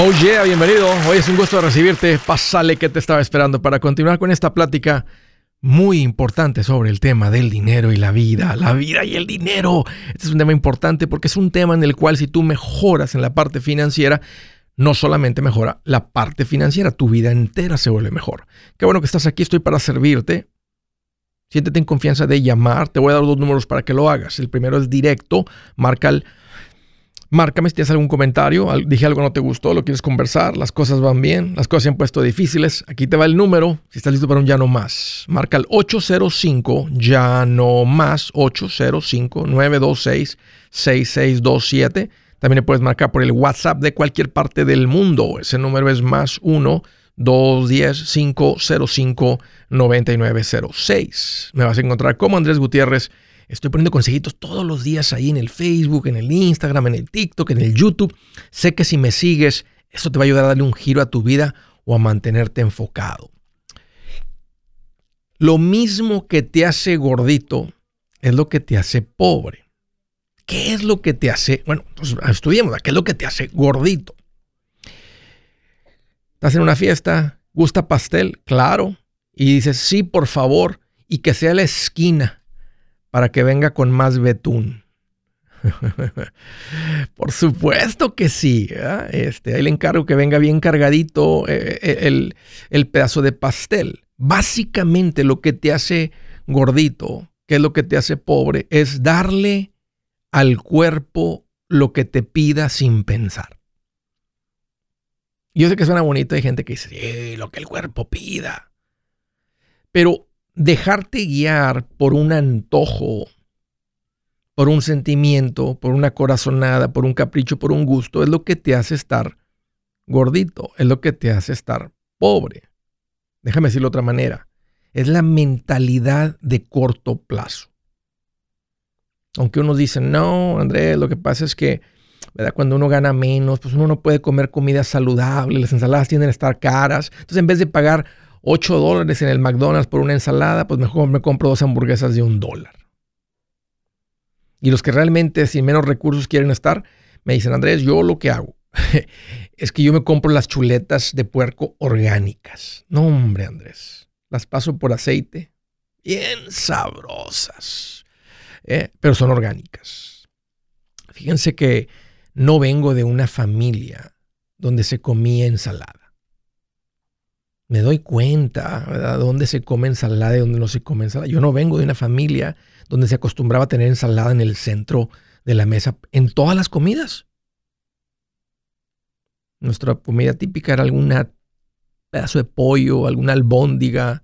Oh yeah, bienvenido. Hoy es un gusto recibirte. Pásale que te estaba esperando para continuar con esta plática muy importante sobre el tema del dinero y la vida. La vida y el dinero. Este es un tema importante porque es un tema en el cual si tú mejoras en la parte financiera, no solamente mejora la parte financiera, tu vida entera se vuelve mejor. Qué bueno que estás aquí, estoy para servirte. Siéntete en confianza de llamar. Te voy a dar dos números para que lo hagas. El primero es directo. Marca el Márcame si tienes algún comentario, dije algo no te gustó, lo quieres conversar, las cosas van bien, las cosas se han puesto difíciles. Aquí te va el número, si estás listo para un ya no más. Marca el 805 ya no más 805 926 6627. También le puedes marcar por el WhatsApp de cualquier parte del mundo. Ese número es más 1 210 505 9906. Me vas a encontrar como Andrés Gutiérrez Estoy poniendo consejitos todos los días ahí en el Facebook, en el Instagram, en el TikTok, en el YouTube. Sé que si me sigues, eso te va a ayudar a darle un giro a tu vida o a mantenerte enfocado. Lo mismo que te hace gordito es lo que te hace pobre. ¿Qué es lo que te hace? Bueno, pues estudiemos, ¿qué es lo que te hace gordito? Estás en una fiesta, gusta pastel, claro, y dices, sí, por favor, y que sea la esquina para que venga con más betún. Por supuesto que sí. Este, ahí le encargo que venga bien cargadito eh, eh, el, el, pedazo de pastel. Básicamente lo que te hace gordito, que es lo que te hace pobre, es darle al cuerpo lo que te pida sin pensar. Yo sé que suena bonito, hay gente que dice, lo que el cuerpo pida. Pero dejarte guiar por un antojo, por un sentimiento, por una corazonada, por un capricho, por un gusto, es lo que te hace estar gordito, es lo que te hace estar pobre. Déjame decirlo de otra manera. Es la mentalidad de corto plazo. Aunque unos dicen, no, Andrés, lo que pasa es que ¿verdad? cuando uno gana menos, pues uno no puede comer comida saludable, las ensaladas tienden a estar caras. Entonces, en vez de pagar 8 dólares en el McDonald's por una ensalada, pues mejor me compro dos hamburguesas de un dólar. Y los que realmente sin menos recursos quieren estar, me dicen, Andrés, yo lo que hago es que yo me compro las chuletas de puerco orgánicas. No, hombre, Andrés. Las paso por aceite. Bien sabrosas. ¿eh? Pero son orgánicas. Fíjense que no vengo de una familia donde se comía ensalada me doy cuenta, ¿verdad? Dónde se come ensalada y dónde no se come ensalada. Yo no vengo de una familia donde se acostumbraba a tener ensalada en el centro de la mesa en todas las comidas. Nuestra comida típica era algún pedazo de pollo, alguna albóndiga,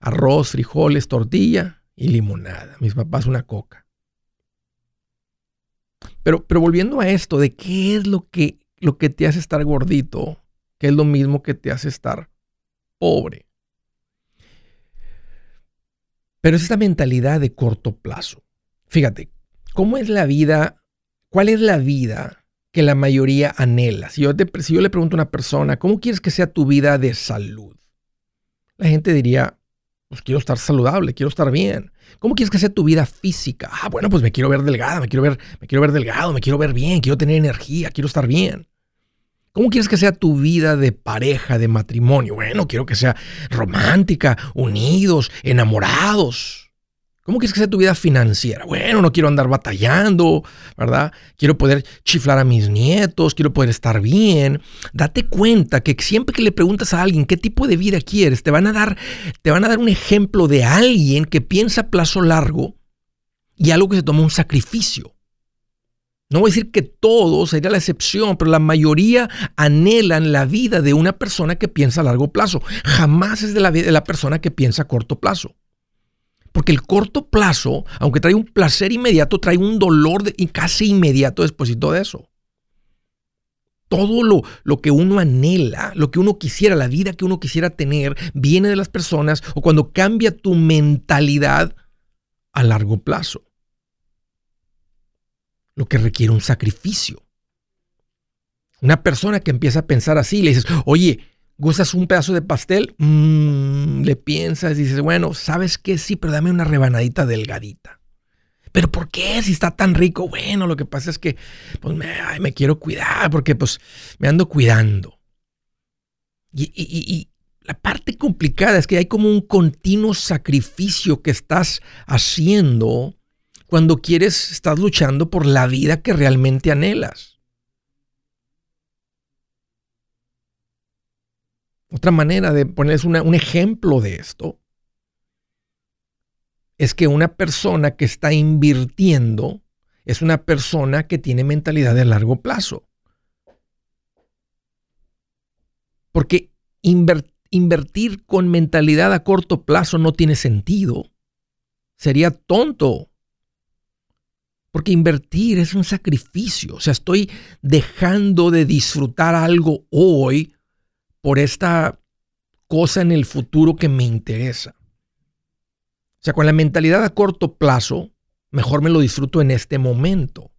arroz, frijoles, tortilla y limonada. Mis papás una coca. Pero, pero volviendo a esto de qué es lo que, lo que te hace estar gordito, qué es lo mismo que te hace estar pobre. Pero es esta mentalidad de corto plazo. Fíjate, ¿cómo es la vida? ¿Cuál es la vida que la mayoría anhela? Si yo, yo le pregunto a una persona, ¿cómo quieres que sea tu vida de salud? La gente diría, pues quiero estar saludable, quiero estar bien. ¿Cómo quieres que sea tu vida física? Ah, bueno, pues me quiero ver delgada, me quiero ver, me quiero ver delgado, me quiero ver bien, quiero tener energía, quiero estar bien. ¿Cómo quieres que sea tu vida de pareja, de matrimonio? Bueno, quiero que sea romántica, unidos, enamorados. ¿Cómo quieres que sea tu vida financiera? Bueno, no quiero andar batallando, ¿verdad? Quiero poder chiflar a mis nietos, quiero poder estar bien. Date cuenta que siempre que le preguntas a alguien qué tipo de vida quieres, te van a dar, te van a dar un ejemplo de alguien que piensa a plazo largo y algo que se toma un sacrificio. No voy a decir que todos, sería la excepción, pero la mayoría anhelan la vida de una persona que piensa a largo plazo. Jamás es de la vida de la persona que piensa a corto plazo. Porque el corto plazo, aunque trae un placer inmediato, trae un dolor y casi inmediato después de eso. Todo lo, lo que uno anhela, lo que uno quisiera, la vida que uno quisiera tener, viene de las personas o cuando cambia tu mentalidad a largo plazo lo que requiere un sacrificio. Una persona que empieza a pensar así, le dices, oye, ¿gustas un pedazo de pastel? Mm, le piensas y dices, bueno, ¿sabes qué? Sí, pero dame una rebanadita delgadita. ¿Pero por qué si está tan rico? Bueno, lo que pasa es que pues me, quiero cuidar porque pues me ando cuidando. y, la parte complicada es que hay como un continuo sacrificio que estás haciendo cuando quieres, estás luchando por la vida que realmente anhelas. Otra manera de ponerles un ejemplo de esto es que una persona que está invirtiendo es una persona que tiene mentalidad de largo plazo. Porque invertir invertir con mentalidad a corto plazo no tiene sentido. Sería tonto. Porque invertir es un sacrificio. O sea, estoy dejando de disfrutar algo hoy por esta cosa en el futuro que me interesa. O sea, con la mentalidad a corto plazo, mejor me lo disfruto en este momento.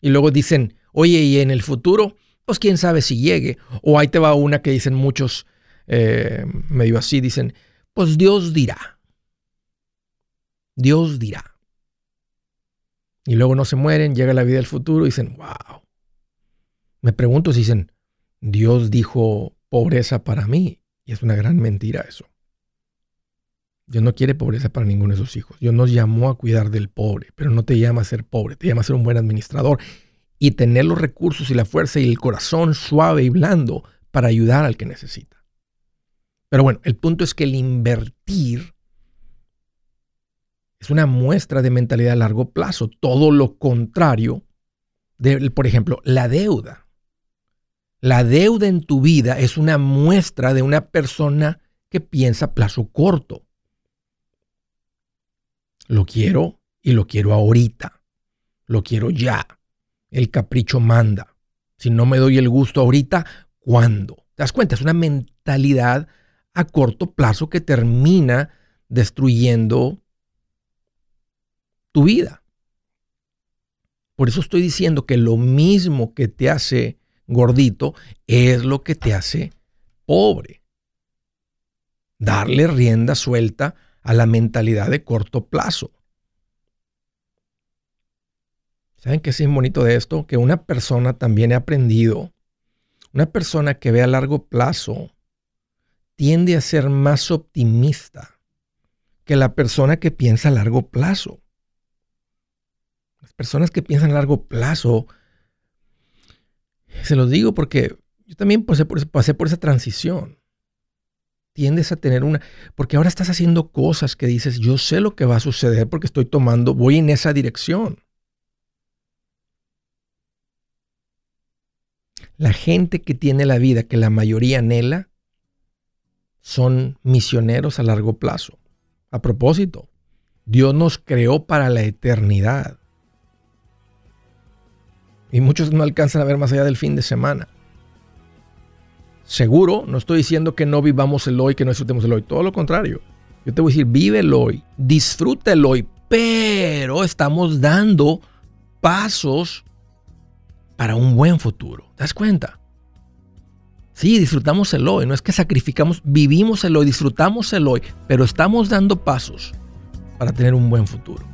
Y luego dicen, oye, y en el futuro, pues quién sabe si llegue. O ahí te va una que dicen muchos, eh, medio así, dicen, pues Dios dirá. Dios dirá. Y luego no se mueren, llega la vida del futuro y dicen, wow. Me pregunto si dicen, Dios dijo pobreza para mí. Y es una gran mentira eso. Dios no quiere pobreza para ninguno de sus hijos. Dios nos llamó a cuidar del pobre, pero no te llama a ser pobre, te llama a ser un buen administrador y tener los recursos y la fuerza y el corazón suave y blando para ayudar al que necesita. Pero bueno, el punto es que el invertir es una muestra de mentalidad a largo plazo. Todo lo contrario de, por ejemplo, la deuda. La deuda en tu vida es una muestra de una persona que piensa a plazo corto. Lo quiero y lo quiero ahorita. Lo quiero ya. El capricho manda. Si no me doy el gusto ahorita, ¿cuándo? ¿Te das cuenta? Es una mentalidad a corto plazo que termina destruyendo tu vida. Por eso estoy diciendo que lo mismo que te hace gordito es lo que te hace pobre. Darle rienda suelta a la mentalidad de corto plazo. ¿Saben qué es bonito de esto? Que una persona también ha aprendido, una persona que ve a largo plazo tiende a ser más optimista que la persona que piensa a largo plazo. Las personas que piensan a largo plazo, se los digo porque yo también pasé por, pasé por esa transición. Tiendes a tener una, porque ahora estás haciendo cosas que dices, yo sé lo que va a suceder porque estoy tomando, voy en esa dirección. La gente que tiene la vida que la mayoría anhela, son misioneros a largo plazo. A propósito, Dios nos creó para la eternidad. Y muchos no alcanzan a ver más allá del fin de semana. Seguro, no estoy diciendo que no vivamos el hoy, que no disfrutemos el hoy. Todo lo contrario. Yo te voy a decir, vive el hoy, disfruta el hoy, pero estamos dando pasos para un buen futuro. ¿Te das cuenta? Sí, disfrutamos el hoy, no es que sacrificamos, vivimos el hoy, disfrutamos el hoy, pero estamos dando pasos para tener un buen futuro.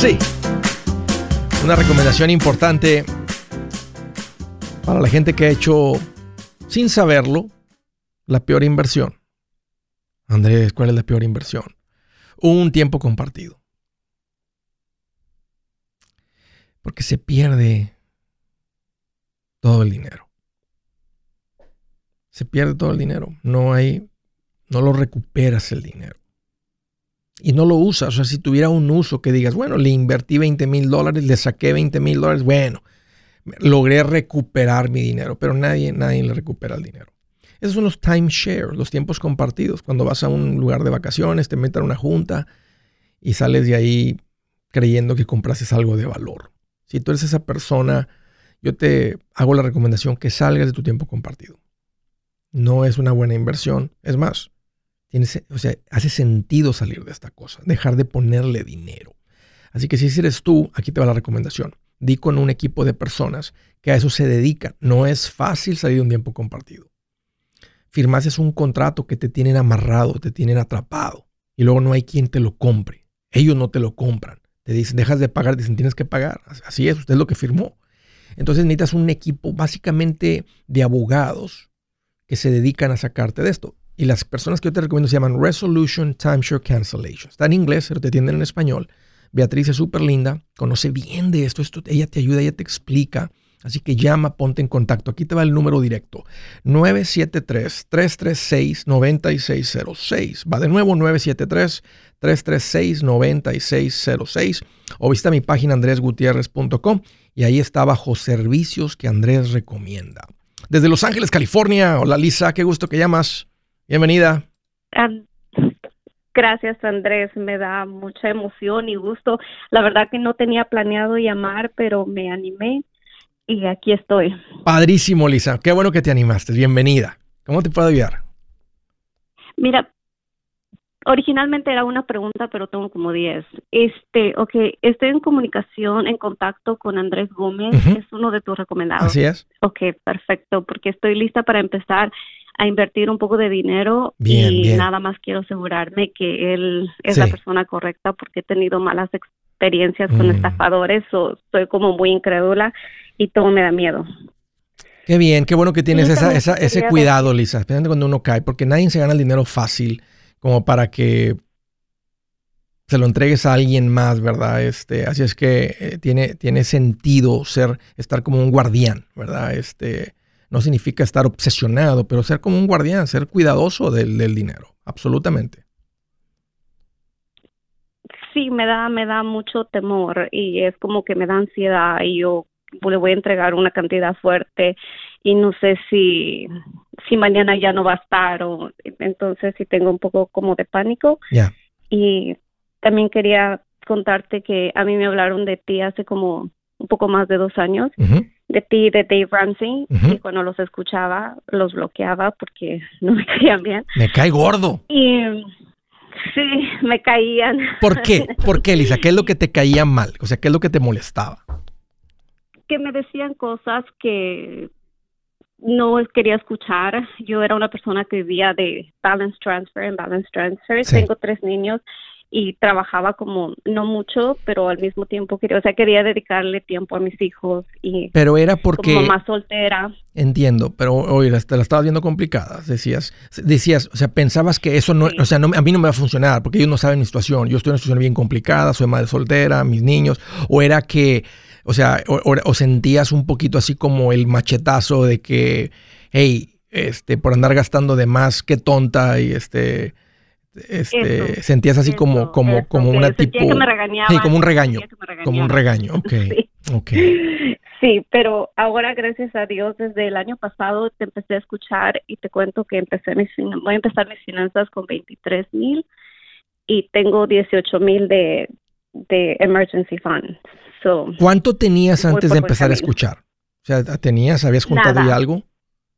Sí. Una recomendación importante para la gente que ha hecho, sin saberlo, la peor inversión. Andrés, ¿cuál es la peor inversión? Un tiempo compartido. Porque se pierde todo el dinero. Se pierde todo el dinero. No hay, no lo recuperas el dinero y no lo usas. O sea, si tuviera un uso que digas, bueno, le invertí 20 mil dólares, le saqué 20 mil dólares, bueno, logré recuperar mi dinero, pero nadie, nadie le recupera el dinero. Esos son los timeshare, los tiempos compartidos. Cuando vas a un lugar de vacaciones, te metes a una junta y sales de ahí creyendo que comprases algo de valor. Si tú eres esa persona, yo te hago la recomendación que salgas de tu tiempo compartido. No es una buena inversión. Es más, o sea, hace sentido salir de esta cosa, dejar de ponerle dinero. Así que si eres tú, aquí te va la recomendación. Di con un equipo de personas que a eso se dedican. No es fácil salir de un tiempo compartido. Firmases un contrato que te tienen amarrado, te tienen atrapado y luego no hay quien te lo compre. Ellos no te lo compran. Te dicen, dejas de pagar, dicen, tienes que pagar. Así es, usted es lo que firmó. Entonces necesitas un equipo básicamente de abogados que se dedican a sacarte de esto. Y las personas que yo te recomiendo se llaman Resolution Timeshare Cancellation. Está en inglés, pero te atienden en español. Beatriz es súper linda, conoce bien de esto, esto, ella te ayuda, ella te explica. Así que llama, ponte en contacto. Aquí te va el número directo. 973-336-9606. Va de nuevo 973-336-9606. O visita mi página andresgutierrez.com y ahí está bajo servicios que Andrés recomienda. Desde Los Ángeles, California. Hola Lisa, qué gusto que llamas. Bienvenida. Gracias Andrés, me da mucha emoción y gusto. La verdad que no tenía planeado llamar, pero me animé y aquí estoy. Padrísimo, Lisa. Qué bueno que te animaste. Bienvenida. ¿Cómo te puedo ayudar? Mira, originalmente era una pregunta, pero tengo como 10. Este, ok, estoy en comunicación, en contacto con Andrés Gómez, es uno de tus recomendados. Así es. Ok, perfecto, porque estoy lista para empezar a invertir un poco de dinero y nada más quiero asegurarme que él es la persona correcta porque he tenido malas experiencias con mm. estafadores o soy como muy incrédula y todo me da miedo. Qué bien, qué bueno que tienes esa, ese cuidado, Lisa, especialmente cuando uno cae, porque nadie se gana el dinero fácil como para que se lo entregues a alguien más, ¿verdad? Este, así es que eh, tiene, tiene sentido ser, estar como un guardián, ¿verdad? Este, no significa estar obsesionado, pero ser como un guardián, ser cuidadoso del, dinero, absolutamente. Sí, me da, me da mucho temor y es como que me da ansiedad y yo le voy a entregar una cantidad fuerte y no sé si, si mañana ya no va a estar o entonces si tengo un poco como de pánico. Ya. Y también quería contarte que a mí me hablaron de ti hace como un poco más de dos años de ti, de Dave Ramsey, y cuando los escuchaba los bloqueaba porque no me caían bien. Me cae gordo. Y sí, me caían. ¿Por qué? ¿Por qué, Lisa? ¿Qué es lo que te caía mal? O sea, ¿qué es lo que te molestaba? Que me decían cosas que no quería escuchar. Yo era una persona que vivía de balance transfer en balance transfer. Tengo tres niños y trabajaba como no mucho, pero al mismo tiempo quería, o sea, quería dedicarle tiempo a mis hijos y Pero era porque como más soltera. Entiendo, pero oye, te la estabas viendo complicada, decías, decías, o sea, pensabas que eso no, o sea, no, a mí no me va a funcionar porque ellos no saben mi situación, yo estoy en una situación bien complicada, soy madre soltera, mis niños, o era que, o sea, o sentías un poquito así como el machetazo de que, hey, este, por andar gastando de más, qué tonta y este este, sentías así como, como, como una tipo. sí, como un regaño. Como un regaño, ok. Sí. sí, pero ahora, gracias a Dios, desde el año pasado te empecé a escuchar y te cuento que empecé mis, voy a empezar mis finanzas con 23 mil y tengo 18 mil de, de emergency fund. ¿Cuánto tenías antes de empezar a escuchar? O sea, ¿tenías, habías juntado ya algo?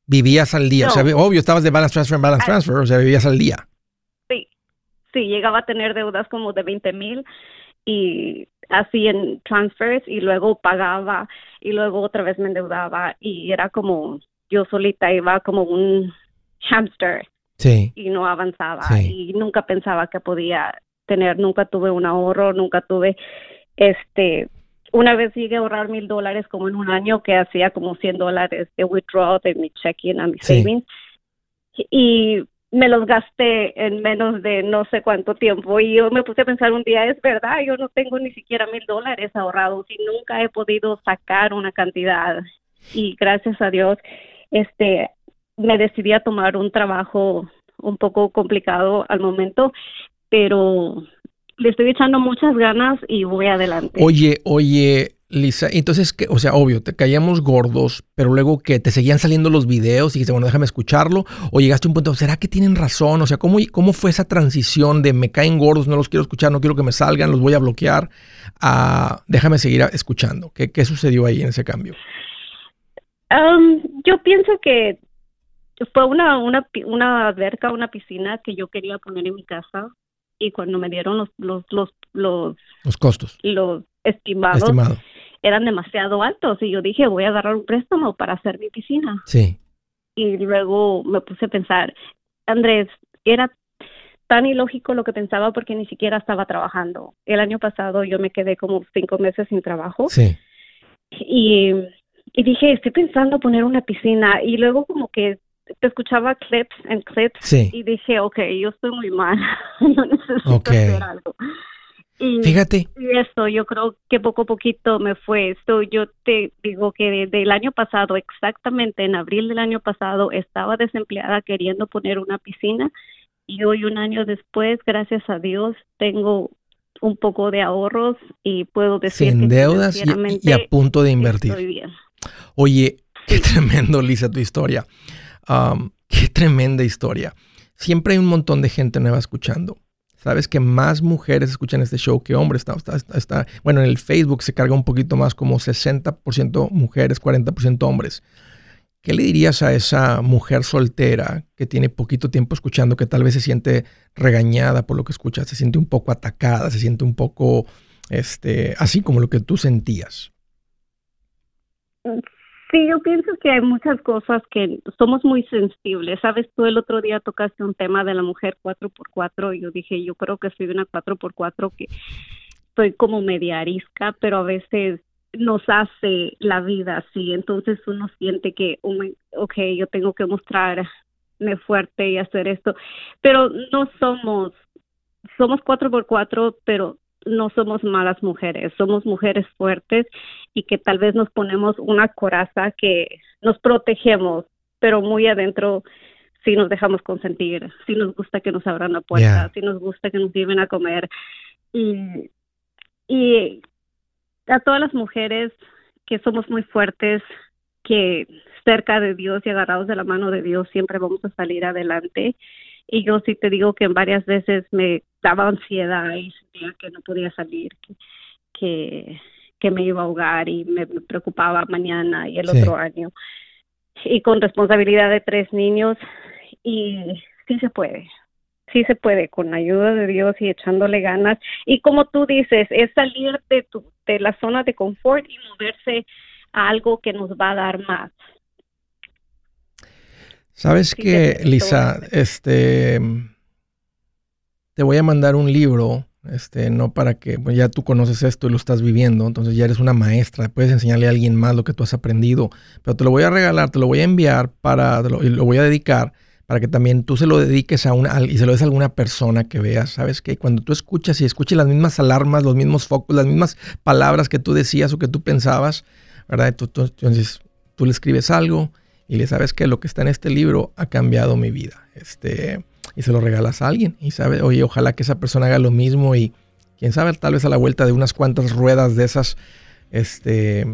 ¿Vivías al día? O sea, obvio, estabas de balance transfer en balance transfer, o sea, vivías al día sí, llegaba a tener deudas como de 20 mil y así en transfers y luego pagaba y luego otra vez me endeudaba y era como yo solita iba como un hamster sí. y no avanzaba y nunca pensaba que podía tener, nunca tuve un ahorro, nunca tuve este una vez llegué a ahorrar mil dólares como en un año que hacía como 100 dólares de withdraw de mi checking a mi savings. Y me los gasté en menos de no sé cuánto tiempo y yo me puse a pensar un día, es verdad, yo no tengo ni siquiera mil dólares ahorrados y nunca he podido sacar una cantidad y gracias a Dios, este, me decidí a tomar un trabajo un poco complicado al momento, pero le estoy echando muchas ganas y voy adelante. Oye, oye, Lisa, entonces, o sea, obvio, te caíamos gordos, pero luego que te seguían saliendo los videos y dijiste, bueno, déjame escucharlo, o llegaste a un punto, ¿será que tienen razón? O sea, ¿cómo, cómo fue esa transición de me caen gordos, no los quiero escuchar, no quiero que me salgan, los voy a bloquear, a déjame seguir escuchando? ¿Qué, qué sucedió ahí en ese cambio? Um, yo pienso que fue una, una, una alberca, una piscina que yo quería poner en mi casa y cuando me dieron los, los, los, los, los costos, los estimados, eran demasiado altos y yo dije, voy a agarrar un préstamo para hacer mi piscina. Sí. Y luego me puse a pensar, Andrés, era tan ilógico lo que pensaba porque ni siquiera estaba trabajando. El año pasado yo me quedé como cinco meses sin trabajo. Sí. Y, y dije, estoy pensando poner una piscina y luego como que te escuchaba clips en clips y dije, ok, yo estoy muy mal, no necesito hacer algo. Y, Fíjate. Y eso, yo creo que poco a poquito me fue esto. Yo te digo que desde el año pasado, exactamente en abril del año pasado, estaba desempleada queriendo poner una piscina y hoy un año después, gracias a Dios, tengo un poco de ahorros y puedo decir Sin deudas y, a punto de invertir. Oye, qué tremendo, Lisa, tu historia. qué tremenda historia. Siempre hay un montón de gente nueva escuchando. Sabes que más mujeres escuchan este show que hombres. Está, bueno, en el Facebook se carga un poquito más como 60% mujeres, 40% hombres. ¿Qué le dirías a esa mujer soltera que tiene poquito tiempo escuchando, que tal vez se siente regañada por lo que escucha, se siente un poco atacada, se siente un poco este, así como lo que tú sentías? Sí, yo pienso que hay muchas cosas que somos muy sensibles. Sabes, tú el otro día tocaste un tema de la mujer 4x4 y yo dije, yo creo que soy una 4x4 que soy como media arisca, pero a veces nos hace la vida así. Entonces uno siente que, oh ok, yo tengo que mostrarme fuerte y hacer esto. Pero no somos, somos 4x4, pero no somos malas mujeres, somos mujeres fuertes y que tal vez nos ponemos una coraza que nos protegemos, pero muy adentro sí nos dejamos consentir, sí nos gusta que nos abran la puerta, sí nos gusta que nos lleven a comer. Y, y a todas las mujeres que somos muy fuertes, que cerca de Dios y agarrados de la mano de Dios siempre vamos a salir adelante. Y yo sí te digo que varias veces me daba ansiedad y sentía que no podía salir, que, que, me iba a ahogar y me preocupaba mañana y el otro año. Y con responsabilidad de tres niños y sí se puede, sí se puede con la ayuda de Dios y echándole ganas. Y como tú dices, es salir de, tu, de la zona de confort y moverse a algo que nos va a dar más. Sabes que, Lisa, este te voy a mandar un libro Este, no para que pues ya tú conoces esto y lo estás viviendo, entonces ya eres una maestra, puedes enseñarle a alguien más lo que tú has aprendido, pero te lo voy a regalar, te lo voy a enviar para, y lo voy a dedicar para que también tú se lo dediques a una y se lo des a alguna persona que veas, ¿sabes? Que cuando tú escuchas y escuches las mismas alarmas, los mismos focos, las mismas palabras que tú decías o que tú pensabas, ¿verdad? entonces tú le escribes algo y le sabes que lo que está en este libro ha cambiado mi vida. Este, y se lo regalas a alguien y sabe, oye, ojalá que esa persona haga lo mismo y quién sabe, tal vez a la vuelta de unas cuantas ruedas de esas, este,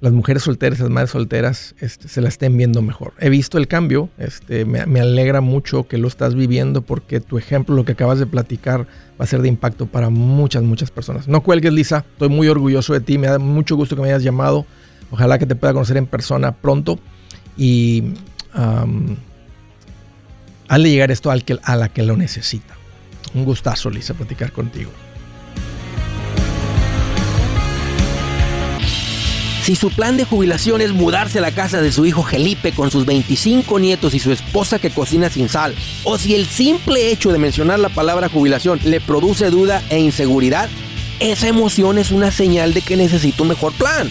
las mujeres solteras, las madres solteras, este, se la estén viendo mejor. He visto el cambio, este, me, me, alegra mucho que lo estás viviendo porque tu ejemplo, lo que acabas de platicar, va a ser de impacto para muchas, muchas personas. No cuelgues, Lisa, estoy muy orgulloso de ti, me da mucho gusto que me hayas llamado. Ojalá que te pueda conocer en persona pronto y hazle llegar esto al que, a la que lo necesita. Un gustazo, Lisa, platicar contigo. Si su plan de jubilación es mudarse a la casa de su hijo Felipe con sus 25 nietos y su esposa que cocina sin sal, o si el simple hecho de mencionar la palabra jubilación le produce duda e inseguridad, esa emoción es una señal de que necesita un mejor plan.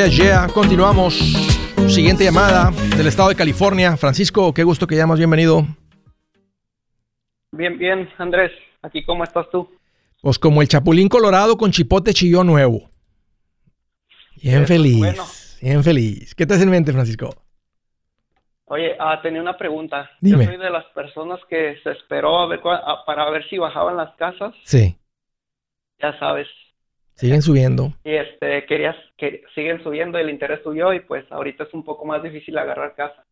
Yeah, yeah, continuamos. Siguiente llamada del estado de California. Francisco, qué gusto que llamas, bienvenido. Bien, bien, Andrés, aquí cómo estás tú. Pues como el chapulín colorado con chipote chillón nuevo. Bien feliz, bien feliz. ¿Qué te hace en mente, Francisco? Oye, ah, tenía una pregunta. Dime. Yo soy de las personas que se esperó a ver, para ver si bajaban las casas. Sí. Ya sabes, Siguen subiendo. Y este, querías que siguen subiendo, el interés subió y pues ahorita es un poco más difícil agarrar casa.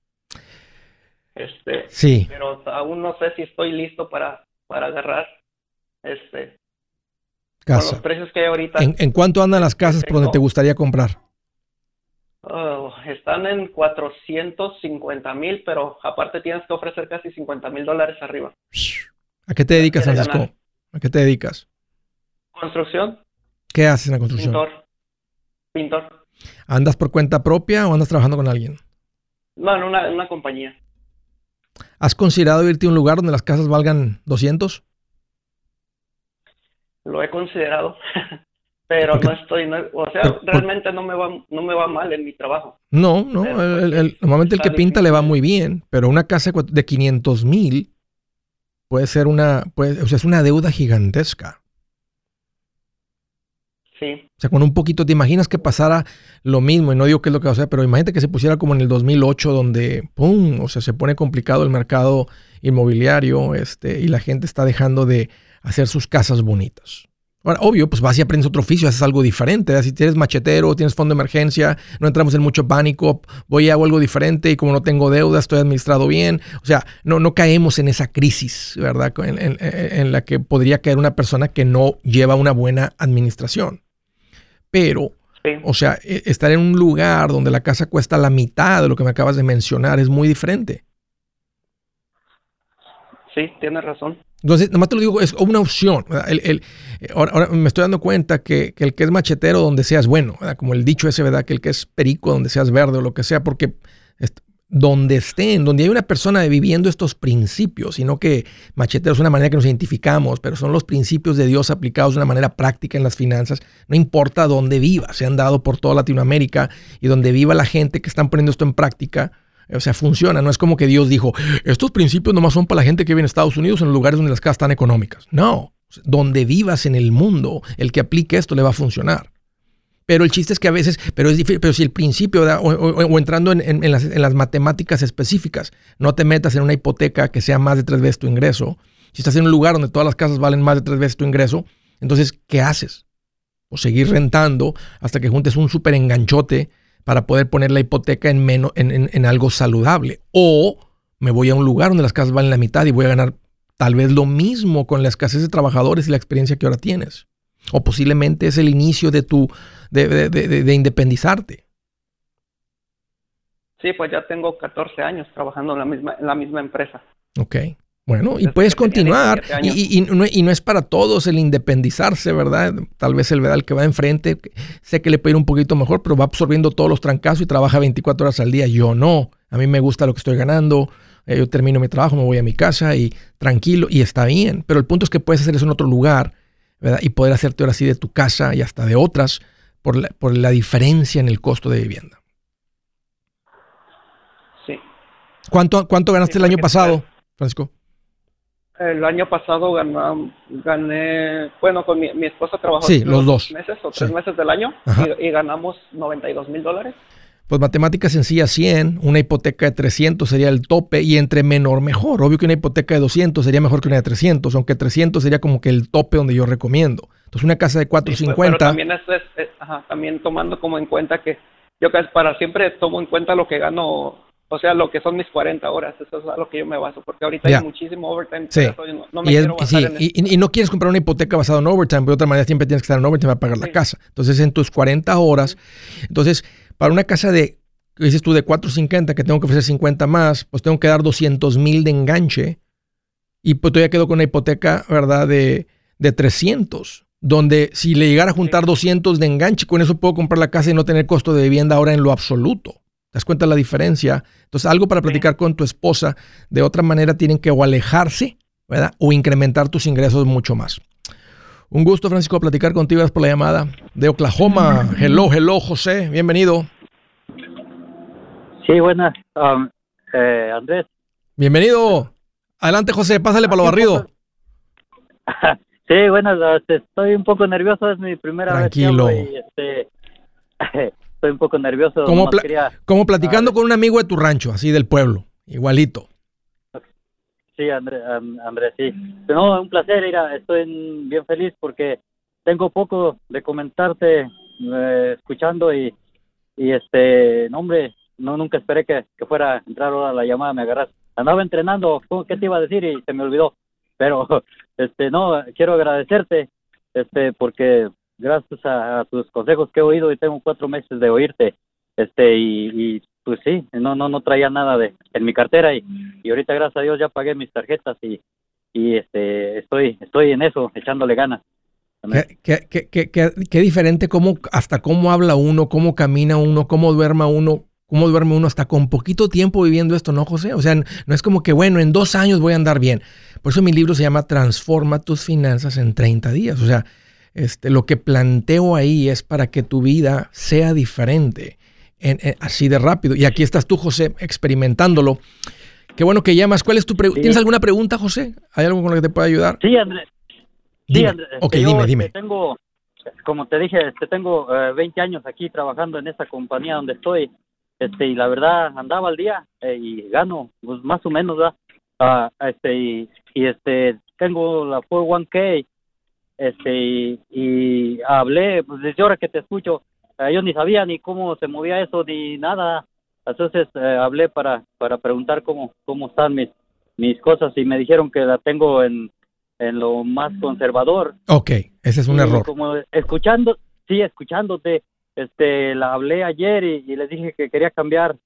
Este, sí. Pero aún no sé si estoy listo para, para agarrar este casa. los precios que hay ahorita. ¿En, cuánto andan las casas por donde te gustaría comprar? Oh, están en 450 mil, pero aparte tienes que ofrecer casi 50 mil dólares arriba. ¿A qué te dedicas, Francisco? ¿A qué te dedicas? Construcción. ¿Qué haces en la construcción? Pintor. Pintor. ¿Andas por cuenta propia o andas trabajando con alguien? No, en una, una compañía. ¿Has considerado irte a un lugar donde las casas valgan 200? Lo he considerado, pero no estoy, o sea, realmente no me va no me va mal en mi trabajo. No, no, normalmente el que pinta le va muy bien, pero una casa de 500 mil puede ser una, puede, o sea, es una deuda gigantesca. Sí. O sea, con un poquito, ¿te imaginas que pasara lo mismo? Y no digo que es lo que va a ser, pero imagínate que se pusiera como en el 2008, donde, ¡pum! O sea, se pone complicado el mercado inmobiliario este, y la gente está dejando de hacer sus casas bonitas. Ahora, obvio, pues vas y aprendes otro oficio, haces algo diferente. Si tienes machetero, tienes fondo de emergencia, no entramos en mucho pánico, voy y hago algo diferente y como no tengo deuda, estoy administrado bien. O sea, no, no caemos en esa crisis, ¿verdad? en la que podría caer una persona que no lleva una buena administración pero, o sea, e, estar en un lugar donde la casa cuesta la mitad de lo que me acabas de mencionar es muy diferente. Sí, tienes razón. Entonces, nomás te lo digo, es una opción. El, ahora, me estoy dando cuenta que, el que es machetero donde seas bueno, como el dicho ese, ¿verdad? Que el que es perico donde seas verde o lo que sea, porque donde estén, donde hay una persona viviendo estos principios, sino que machetero es una manera que nos identificamos, pero son los principios de Dios aplicados de una manera práctica en las finanzas, no importa dónde viva, se han dado por toda Latinoamérica y donde viva la gente que están poniendo esto en práctica, O sea, funciona. No es como que Dios dijo, estos principios nomás son para la gente que vive en Estados Unidos, en los lugares donde las casas están económicas. No. Donde vivas en el mundo, el que aplique esto le va a funcionar. Pero el chiste es que a veces, pero es difícil, pero si el principio, o, entrando en, las, matemáticas específicas, no te metas en una hipoteca que sea más de tres veces tu ingreso. Si estás en un lugar donde todas las casas valen más de tres veces tu ingreso, entonces, ¿qué haces? O seguir rentando hasta que juntes un súper enganchote para poder poner la hipoteca en, menos, en, algo saludable. O me voy a un lugar donde las casas valen la mitad y voy a ganar tal vez lo mismo con la escasez de trabajadores y la experiencia que ahora tienes. O posiblemente es el inicio de tu de, independizarte. Sí, pues ya tengo 14 años trabajando en la misma, en la misma empresa. Ok. Bueno, y puedes continuar. Y, no, es para todos el independizarse, ¿verdad? Tal vez el vedal que va enfrente, sé que le puede ir un poquito mejor, pero va absorbiendo todos los trancazos y trabaja 24 horas al día. Yo no. A mí me gusta lo que estoy ganando. Eh, yo termino mi trabajo, me voy a mi casa y tranquilo y está bien. Pero el punto es que puedes hacer eso en otro lugar, ¿verdad? Y poder hacerte ahora sí de tu casa y hasta de otras por la, por la diferencia en el costo de vivienda. Sí. ¿Cuánto, cuánto ganaste el año pasado, Francisco? El año pasado gané, bueno, con mi, esposa trabajó sí, los dos meses o tres meses del año y, y, ganamos 92 mil dólares. Pues matemática sencilla 100, una hipoteca de 300 sería el tope y entre menor mejor. Obvio que una hipoteca de 200 sería mejor que una de 300, aunque 300 sería como que el tope donde yo recomiendo. Entonces una casa de 450... pero también, es, ajá, también tomando como en cuenta que yo casi para siempre tomo en cuenta lo que gano, o sea, lo que son mis 40 horas, eso es a lo que yo me baso, porque ahorita hay muchísimo overtime. Sí. no, me y, quiero sí. y, no quieres comprar una hipoteca basada en overtime, pero de otra manera siempre tienes que estar en overtime para pagar la casa. Entonces en tus 40 horas, entonces para una casa de, dices tú, de 450, que tengo que ofrecer 50 más, pues tengo que dar 200 mil de enganche. Y pues todavía quedo con una hipoteca, ¿verdad? De, de 300. Donde si le llegara a juntar 200 de enganche, con eso puedo comprar la casa y no tener costo de vivienda ahora en lo absoluto. ¿Te das cuenta de la diferencia? Entonces, algo para platicar con tu esposa. De otra manera, tienen que o alejarse, ¿verdad? O incrementar tus ingresos mucho más. Un gusto, Francisco, platicar contigo. Gracias por la llamada. De Oklahoma. Hello, hello, José. Bienvenido. Sí, buenas. Um, eh, Andrés. Bienvenido. Adelante, José. Pásale para lo barrido. sí, buenas. Este, estoy un poco nervioso. Es mi primera vez. Tranquilo. Este, estoy un poco nervioso. Como, como platicando con un amigo de tu rancho, así del pueblo. Igualito. Sí, Andrés, Andrés, sí. No, un placer, Ira. Estoy bien feliz porque tengo poco de comentarte, eh, escuchando y, y este, no, hombre, no nunca esperé que, fuera a entrar ahora la llamada, me agarras. Andaba entrenando, ¿qué te iba a decir? Y se me olvidó. Pero, este, no, quiero agradecerte, este, porque gracias a, tus consejos que he oído y tengo cuatro meses de oírte, este, y, pues sí, no, no, no traía nada de en mi cartera y, y ahorita gracias a Dios ya pagué mis tarjetas y, y este, estoy, estoy en eso, echándole ganas. Qué, qué, qué, qué, diferente cómo, hasta cómo habla uno, cómo camina uno, cómo duerma uno, cómo duerme uno hasta con poquito tiempo viviendo esto, ¿no, José? O sea, no es como que, bueno, en dos años voy a andar bien. Por eso mi libro se llama Transforma tus finanzas en 30 días. O sea, este, lo que planteo ahí es para que tu vida sea diferente, así de rápido. Y aquí estás tú, José, experimentándolo. Qué bueno que llamas. ¿Cuál es tu pregunta? ¿Tienes alguna pregunta, José? ¿Hay algo con lo que te pueda ayudar? Sí, Andrés. Sí, Andrés. Ok, este, dime, dime. Este, tengo, como te dije, este, tengo 20 eh, años aquí trabajando en esta compañía donde estoy, este, y la verdad andaba al día eh, y gano, pues más o menos, ¿verdad? Ah, este, y, este, tengo la 401k, este, y, y hablé, pues desde ahora que te escucho, eh, yo ni sabía ni cómo se movía eso ni nada. Entonces eh, hablé para, para preguntar cómo, cómo están mis, mis cosas y me dijeron que la tengo en, en lo más conservador. Ok, ese es un error. Como escuchando, sí, escuchándote, este, la hablé ayer y, y les dije que quería cambiar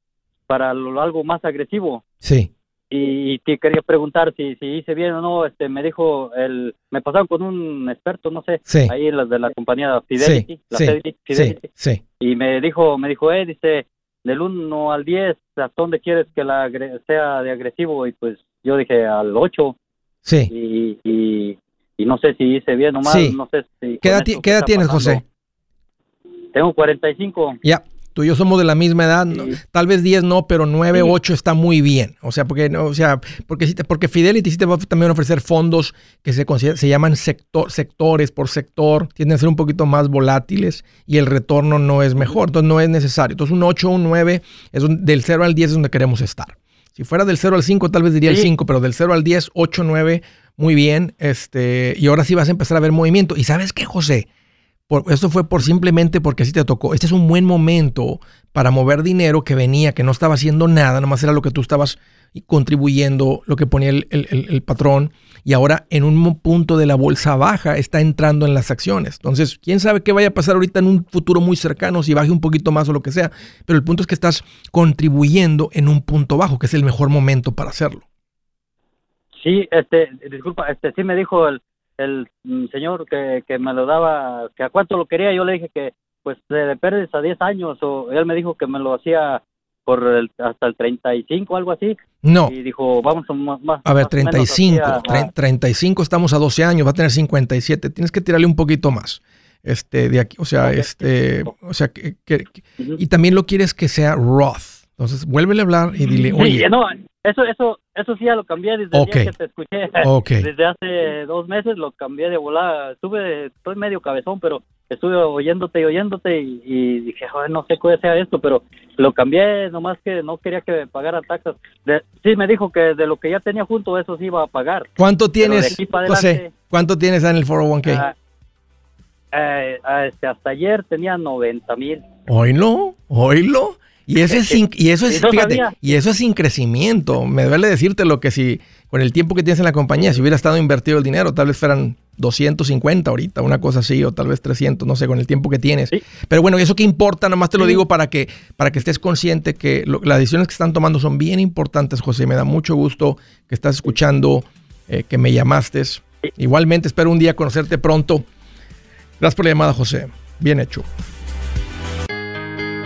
para algo más agresivo. Sí y, te quería preguntar si, si hice bien o no. Este, me dijo, el, me pasaron con un experto, no sé, ahí en las de la compañía Fidelity, sí, y me dijo, me dijo, eh, dice, del 1 al 10, ¿hasta dónde quieres que la sea de agresivo? Y pues yo dije, al 8. Sí. Y, y, no sé si hice bien o mal, no sé si... ¿Qué edad, ¿qué edad tienes, José? Tengo 45. Ya, Tú y yo somos de la misma edad, tal vez 10 no, pero 9, 8 está muy bien. O sea, porque, o sea, porque, porque Fidelity sí te va a también ofrecer fondos que se, se llaman sector, sectores por sector, tienden a ser un poquito más volátiles y el retorno no es mejor, entonces no es necesario. Entonces un 8, un 9, es del 0 al 10 es donde queremos estar. Si fuera del 0 al 5, tal vez diría el 5, pero del 0 al 10, 8, 9, muy bien. Este, y ahora sí vas a empezar a ver movimiento. ¿Y sabes qué, José? Esto fue por simplemente porque así te tocó. Este es un buen momento para mover dinero que venía, que no estaba haciendo nada, nomás era lo que tú estabas contribuyendo, lo que ponía el, patrón, y ahora en un punto de la bolsa baja está entrando en las acciones. Entonces, quién sabe qué vaya a pasar ahorita en un futuro muy cercano, si baje un poquito más o lo que sea, pero el punto es que estás contribuyendo en un punto bajo, que es el mejor momento para hacerlo. Sí, este, disculpa, este sí me dijo el, el mm, señor que, que me lo daba, que a cuánto lo quería, yo le dije que pues de pérdidas a 10 años, o él me dijo que me lo hacía por el, hasta el 35, algo así. No. Y dijo, vamos a más. A ver, 35, 35 estamos a 12 años, va a tener 57, tienes que tirarle un poquito más. Este, de aquí, o sea, este, o sea, que, y también lo quieres que sea Roth. Entonces, vuélvele a hablar y dile, oye. no, eso, eso, eso sí ya lo cambié desde el día que te escuché. Desde hace dos meses lo cambié de volada. Estuve, estoy medio cabezón, pero estuve oyéndote y oyéndote y, dije, joder, no sé cuál sea esto, pero lo cambié nomás que no quería que me pagara taxas. sí me dijo que de lo que ya tenía junto eso sí iba a pagar. ¿Cuánto tienes, José? ¿Cuánto tienes en el 401k? Ah, eh, ah, este, hasta ayer tenía 90 mil. ¿Oílo? ¿Oílo? Y eso es, y eso es, fíjate, y eso es sin crecimiento. Me duele decirte lo que si con el tiempo que tienes en la compañía, si hubiera estado invertido el dinero, tal vez fueran 250 ahorita, una cosa así, o tal vez 300, no sé, con el tiempo que tienes. Pero bueno, eso que importa, nada más te lo digo para que, para que estés consciente que las decisiones que están tomando son bien importantes, José. Me da mucho gusto que estás escuchando, eh, que me llamaste. Igualmente espero un día conocerte pronto. Gracias por la llamada, José. Bien hecho.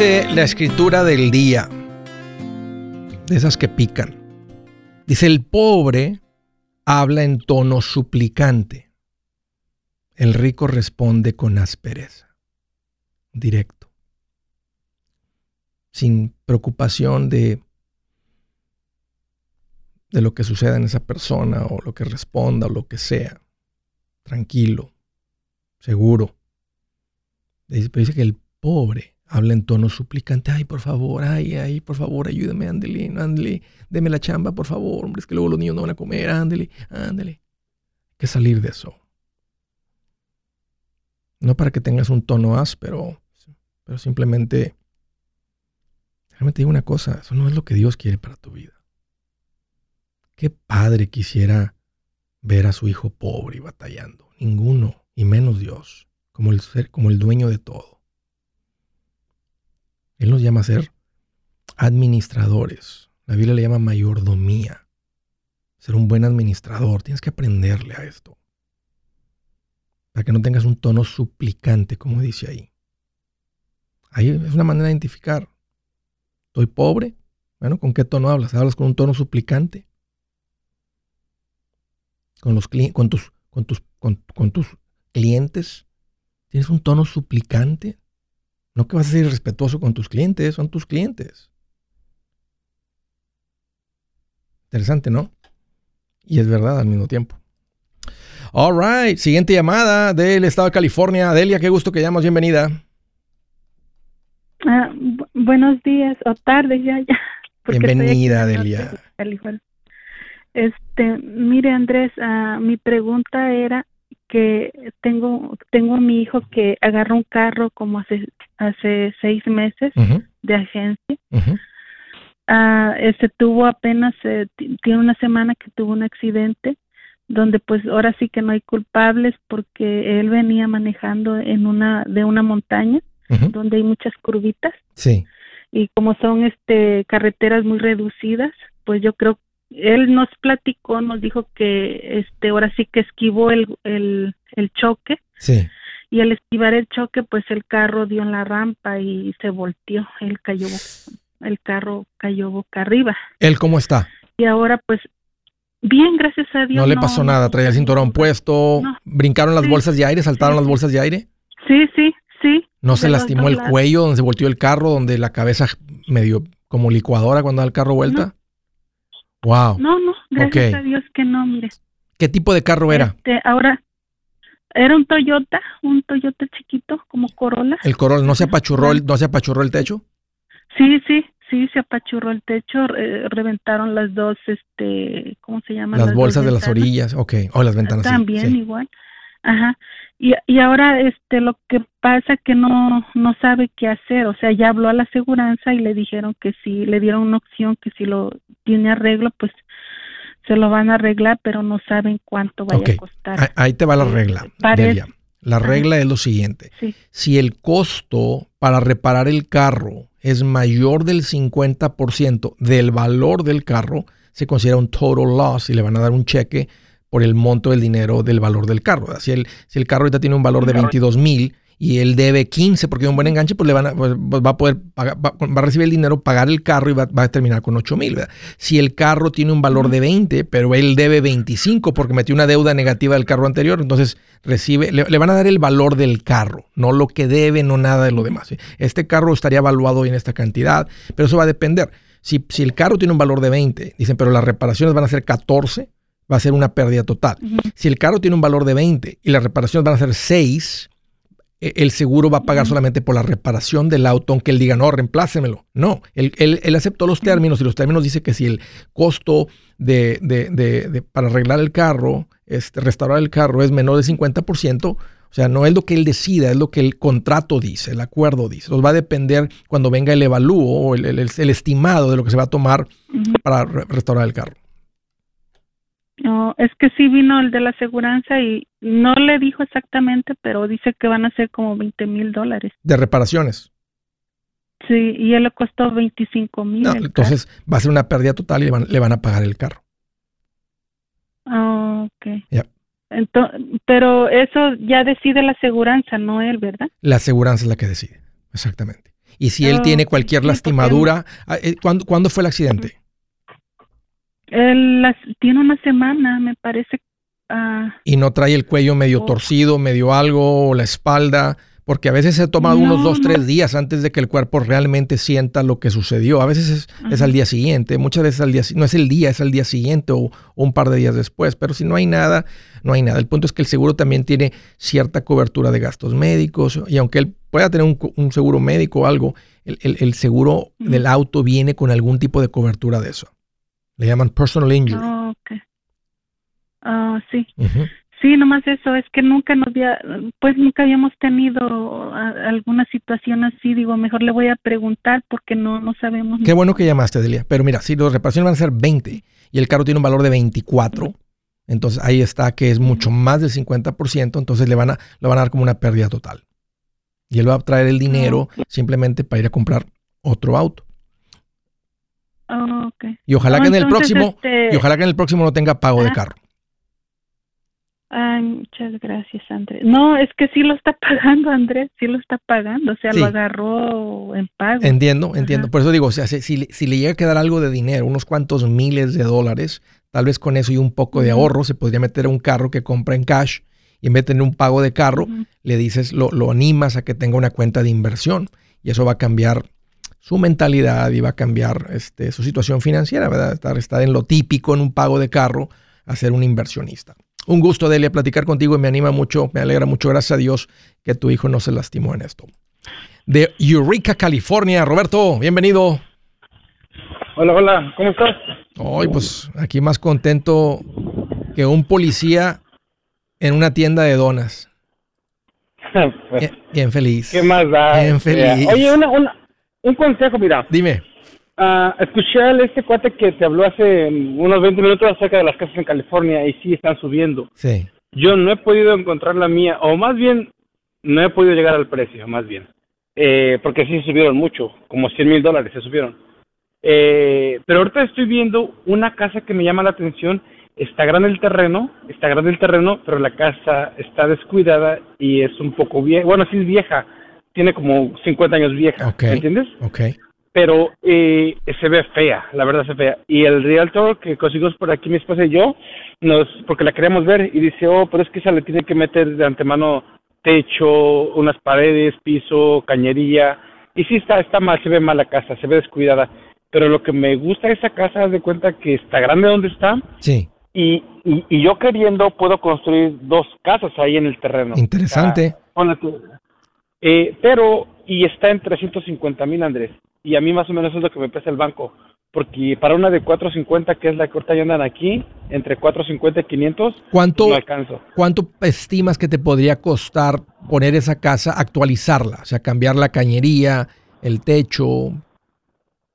Dice la escritura del día, de esas que pican. Dice, el pobre habla en tono suplicante. El rico responde con aspereza, directo, sin preocupación de, de lo que suceda en esa persona o lo que responda o lo que sea. Tranquilo, seguro. Dice, que el pobre habla en tono suplicante, ay, por favor, ay, ay, por favor, ayúdame, ándele, ándele, deme la chamba, por favor, hombre, es que luego los niños no van a comer, ándele, ándele. Hay que salir de eso. No para que tengas un tono áspero, pero simplemente, déjame te digo una cosa, eso no es lo que Dios quiere para tu vida. ¿Qué padre quisiera ver a su hijo pobre y batallando? Ninguno, y menos Dios, como el, ser, como el dueño de todo. Él nos llama a ser administradores. La Biblia le llama mayordomía. Ser un buen administrador. Tienes que aprenderle a esto. Para que no tengas un tono suplicante, como dice ahí. Ahí es una manera de identificar. ¿Estoy pobre? Bueno, ¿con qué tono hablas? ¿Hablas con un tono suplicante? Con, los, con, tus, con tus, con tus clientes? ¿Tienes un tono suplicante? No que vas a ser irrespetuoso con tus clientes, son tus clientes. Interesante, ¿no? Y es verdad al mismo tiempo. All right, siguiente llamada del estado de California. Delia, qué gusto que llamas, bienvenida. Ah, buenos días o tardes ya, ya. Bienvenida, Delia. Este, mire Andrés, uh, mi pregunta era que tengo tengo a mi hijo que agarró un carro como hace hace seis meses de agencia. Uh, este tuvo apenas eh, tiene una semana que tuvo un accidente donde pues ahora sí que no hay culpables porque él venía manejando en una de una montaña donde hay muchas curvitas. Sí. Y como son este carreteras muy reducidas, pues yo creo él nos platicó, nos dijo que este ahora sí que esquivó el, el, el choque. Sí. Y al esquivar el choque, pues el carro dio en la rampa y se volteó. Él cayó, el carro cayó boca arriba. ¿Él cómo está? Y ahora pues bien, gracias a Dios. No le pasó nada, traía el cinturón puesto, brincaron las bolsas de aire, saltaron las bolsas de aire. Sí, sí, sí. ¿No se lastimó el cuello donde se volteó el carro, donde la cabeza medio como licuadora cuando da el carro vuelta? Wow. No, no, gracias a Dios que no, mire. ¿Qué tipo de carro era? Este, ahora, era un Toyota, un Toyota chiquito, como Corolla. ¿El Corolla no se apachurró el, no se apachurró el techo? Sí, sí, sí, se apachurró el techo, reventaron las dos, este, ¿cómo se llama? Las, bolsas de las orillas, ok, o las ventanas. También igual. Ajá. Y, y ahora este lo que pasa que no no sabe qué hacer, o sea, ya habló a la aseguranza y le dijeron que si le dieron una opción que si lo tiene arreglo, pues se lo van a arreglar, pero no saben cuánto vaya a costar. Ahí te va la regla. La regla es lo siguiente. Si el costo para reparar el carro es mayor del 50% del valor del carro, se considera un total loss y le van a dar un cheque por el monto del dinero del valor del carro. Si el, si el carro ahorita tiene un valor de 22 mil y él debe 15 porque es un buen enganche, pues, le van a, pues, pues, va a poder pagar, va, a recibir el dinero, pagar el carro y va, a terminar con 8 mil. Si el carro tiene un valor de 20, pero él debe 25 porque metió una deuda negativa del carro anterior, entonces recibe, le, van a dar el valor del carro, no lo que debe, no nada de lo demás. Este carro estaría evaluado en esta cantidad, pero eso va a depender. Si, si el carro tiene un valor de 20, dicen, pero las reparaciones van a ser 14, va a ser una pérdida total. Si el carro tiene un valor de 20 y las reparaciones van a ser 6, e, el seguro va a pagar solamente por la reparación del auto, aunque él diga, no, reemplácemelo. No, él, él, aceptó los términos y los términos dice que si el costo de, de, de, para arreglar el carro, este, restaurar el carro es menor del 50%, o sea, no es lo que él decida, es lo que el contrato dice, el acuerdo dice. Entonces va a depender cuando venga el evalúo o el, el, el estimado de lo que se va a tomar para restaurar el carro. No, es que sí vino el de la aseguranza y no le dijo exactamente, pero dice que van a ser como 20 mil dólares. ¿De reparaciones? Sí, y él le costó 25 mil. entonces va a ser una pérdida total y le van, le van a pagar el carro. Oh, ok. Entonces, pero eso ya decide la aseguranza, no él, ¿verdad? La aseguranza es la que decide, exactamente. Y si él oh, tiene cualquier lastimadura, ah, eh, ¿cuándo, ¿cuándo fue el accidente? Él tiene una semana, me parece. Ah, y no trae el cuello medio oh. torcido, medio algo, o la espalda, porque a veces se toma unos dos, tres días antes de que el cuerpo realmente sienta lo que sucedió. A veces es, al día siguiente, muchas veces al día no es el día, es al día siguiente o, un par de días después. Pero si no hay nada, no hay nada. El punto es que el seguro también tiene cierta cobertura de gastos médicos y aunque él pueda tener un, seguro médico o algo, el, seguro del auto viene con algún tipo de cobertura de eso. Le llaman personal injury. Oh, ok. Ah, sí. Sí, nomás eso, es que nunca nos había, pues nunca habíamos tenido alguna situación así, digo, mejor le voy a preguntar porque no, no sabemos. Qué bueno que llamaste, Delia, pero mira, si las reparaciones van a ser 20 y el carro tiene un valor de 24, entonces ahí está que es mucho más del 50%, entonces le van a, le van a dar como una pérdida total. Y él va a traer el dinero simplemente para ir a comprar otro auto. Oh, y ojalá que en el próximo, y ojalá que en el próximo no tenga pago de ah. carro. Ay, muchas gracias, Andrés. No, es que sí lo está pagando, Andrés, sí lo está pagando, o sea, lo agarró en pago. Entiendo, entiendo. Por eso digo, o sea, si, si, le llega a quedar algo de dinero, unos cuantos miles de dólares, Tal vez con eso y un poco de ahorro se podría meter a un carro que compra en cash y en vez de tener un pago de carro, le dices, lo, lo, animas a que tenga una cuenta de inversión y eso va a cambiar su mentalidad y va a cambiar este, su situación financiera, ¿verdad? Estar, estar en lo típico en un pago de carro a ser un inversionista. Un gusto, Delia, platicar contigo y me anima mucho, me alegra mucho, gracias a Dios, que tu hijo no se lastimó en esto. De Eureka, California, Roberto, bienvenido. Hola, hola, ¿cómo estás? Hoy, pues aquí más contento que un policía en una tienda de donas. Pues, bien, feliz. ¿Qué más da? Bien feliz. Oye, un consejo, mira. Dime. Uh, escuché a este cuate que te habló hace unos 20 minutos acerca de las casas en California y sí están subiendo. Sí. Yo no he podido encontrar la mía, o más bien, no he podido llegar al precio, más bien. Eh, porque sí subieron mucho, como 100 mil dólares se subieron. Eh, pero ahorita estoy viendo una casa que me llama la atención. Está grande el terreno, está grande el terreno, pero la casa está descuidada y es un poco vieja. Bueno, sí es vieja, tiene como 50 años vieja, ¿me entiendes? Ok. Pero eh, se ve fea, la verdad se ve fea. Y el realtor que conseguimos por aquí mi esposa y yo, nos porque la queríamos ver y dice, oh, pero es que esa le tiene que meter de antemano techo, unas paredes, piso, cañería. Y sí está, está mal, se ve mal la casa, se ve descuidada pero lo que me gusta de esa casa es de cuenta que está grande donde está. Sí. Y, y, yo queriendo puedo construir dos casas ahí en el terreno. Interesante. Eh, pero, y está en 350 mil, Andrés. Y a mí más o menos es lo que me pesa el banco. Porque para una de 450, que es la que ahorita ya andan aquí, entre 450 y 500, ¿cuánto, no alcanzo. ¿Cuánto estimas que te podría costar poner esa casa, actualizarla? O sea, cambiar la cañería, el techo,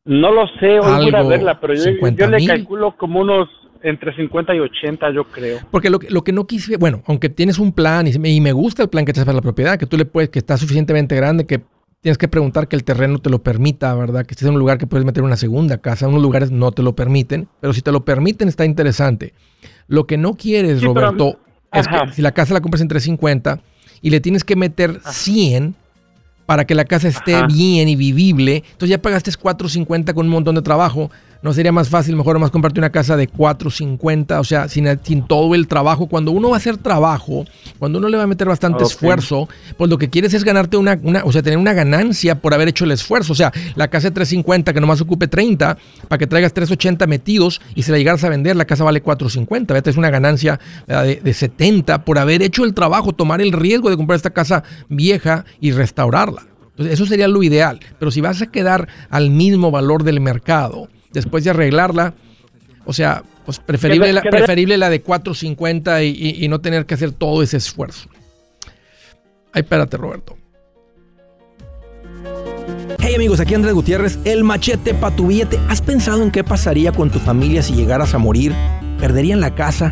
no lo sé, hoy voy a verla, pero yo, le calculo como unos entre 50 y 80, yo creo. Porque lo, lo que no quise, bueno, aunque tienes un plan y, me gusta el plan que tienes para la propiedad, que tú le puedes, que está suficientemente grande, que tienes que preguntar que el terreno te lo permita, ¿verdad? Que estés en un lugar que puedes meter una segunda casa. Unos lugares no te lo permiten, pero si te lo permiten está interesante. Lo que no quieres, Roberto, es que si la casa la compras en 350 y le tienes que meter 100, para que la casa esté bien y vivible. Entonces ya pagaste 4.50 con un montón de trabajo. ¿No sería más fácil, mejor más comprarte una casa de 4.50? O sea, sin, sin todo el trabajo. Cuando uno va a hacer trabajo, cuando uno le va a meter bastante esfuerzo, pues lo que quieres es ganarte una, una, o sea, tener una ganancia por haber hecho el esfuerzo. O sea, la casa de 3.50 que nomás ocupe 30, para que traigas 3.80 metidos y si la llegaras a vender, la casa vale 4.50. Es una ganancia de, de 70 por haber hecho el trabajo, tomar el riesgo de comprar esta casa vieja y restaurarla. Entonces, eso sería lo ideal. Pero si vas a quedar al mismo valor del mercado, después de arreglarla, o sea, pues preferible, la, preferible la de 450 y, y, no tener que hacer todo ese esfuerzo. Ay, espérate, Roberto. Hey amigos, aquí Andrés Gutiérrez, el machete para tu billete. ¿Has pensado en qué pasaría con tu familia si llegaras a morir? ¿Perderían la casa?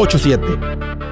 87